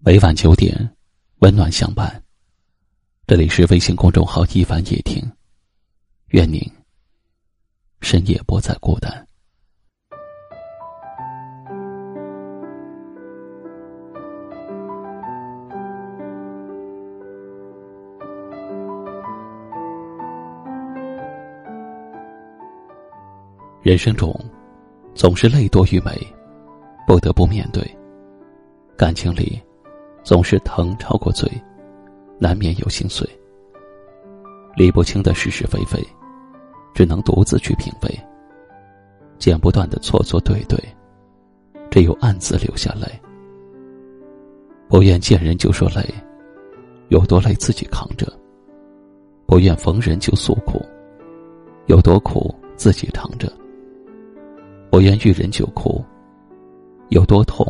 每晚九点，温暖相伴。这里是微信公众号“一凡夜听”，愿您深夜不再孤单。人生中，总是泪多于美，不得不面对。感情里，总是疼超过醉，难免有心碎。理不清的是是非非，只能独自去品味。剪不断的错错对对，只有暗自流下泪。不愿见人就说累，有多累自己扛着；不愿逢人就诉苦，有多苦自己扛着。不愿遇人就哭，有多痛，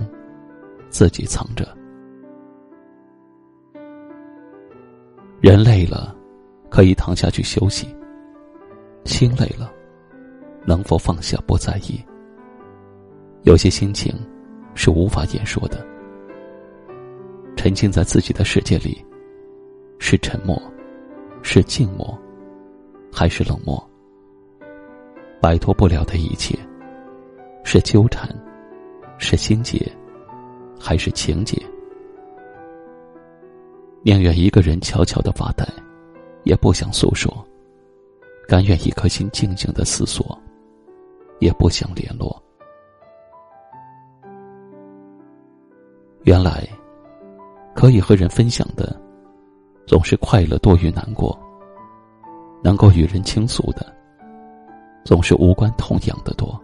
自己藏着。人累了，可以躺下去休息；心累了，能否放下不在意？有些心情是无法言说的。沉浸在自己的世界里，是沉默，是静默，还是冷漠？摆脱不了的一切。是纠缠，是心结，还是情结？宁愿一个人悄悄的发呆，也不想诉说；甘愿一颗心静静的思索，也不想联络。原来，可以和人分享的，总是快乐多于难过；能够与人倾诉的，总是无关痛痒的多。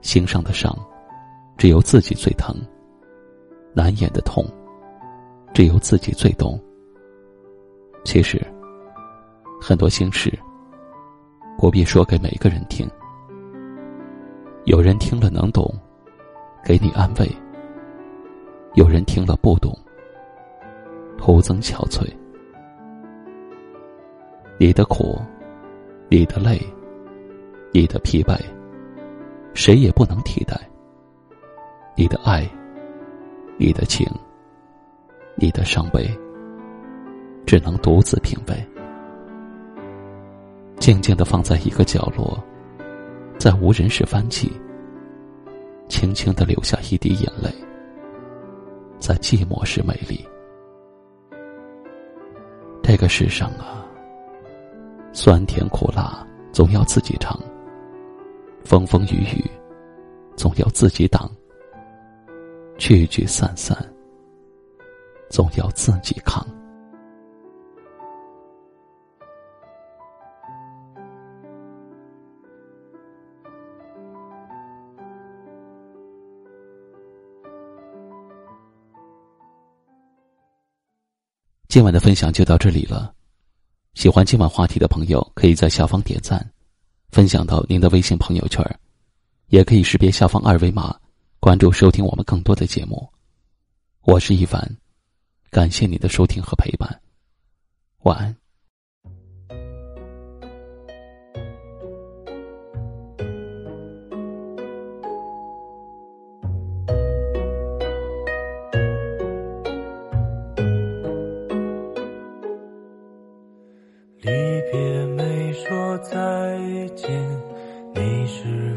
心上的伤，只有自己最疼；难言的痛，只有自己最懂。其实，很多心事不必说给每个人听。有人听了能懂，给你安慰；有人听了不懂，徒增憔悴。你的苦，你的累，你的疲惫。谁也不能替代。你的爱，你的情，你的伤悲，只能独自品味，静静的放在一个角落，在无人时翻起，轻轻的流下一滴眼泪，在寂寞时美丽。这个世上啊，酸甜苦辣总要自己尝。风风雨雨，总要自己挡；聚聚散散，总要自己扛。今晚的分享就到这里了。喜欢今晚话题的朋友，可以在下方点赞。分享到您的微信朋友圈，也可以识别下方二维码，关注收听我们更多的节目。我是一凡，感谢你的收听和陪伴，晚安。离别没说再见，你是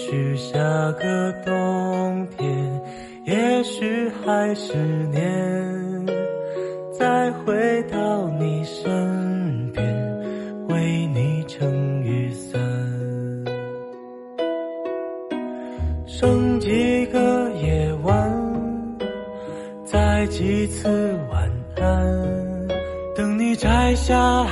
许下个冬天，也许还是年，再回到你身边，为你撑雨伞。剩几个夜晚，再几次晚安，等你摘下，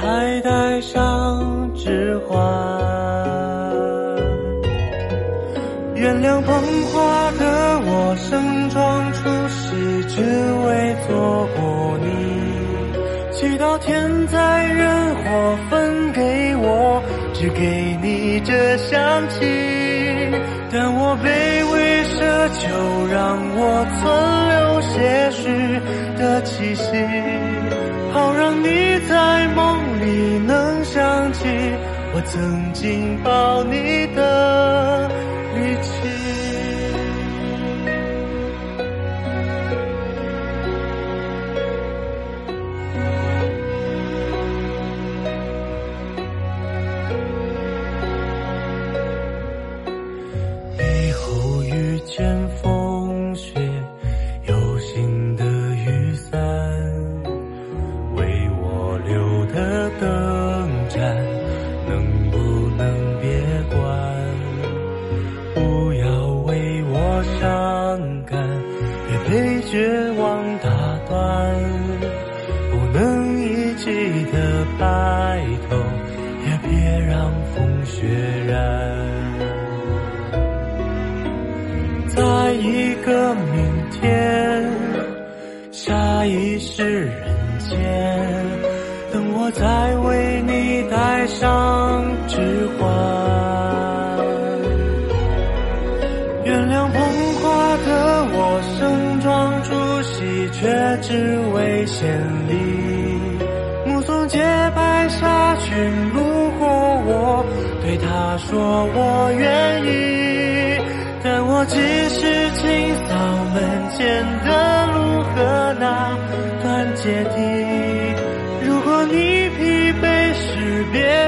原谅捧花的我，盛装出席，只为错过你。祈祷天灾人祸分给我，只给你这香气。但我卑微奢求，让我存留些许的气息，好让你在梦里能想起。我曾经抱你的。一切以后遇见绝望打断，不能一起的白头，也别让风雪染。在一个明天，下一世人间，等我再只为献礼。目送洁白纱裙路过我，对他说我愿意。但我只是清扫门前的路和那段阶梯。如果你疲惫时，别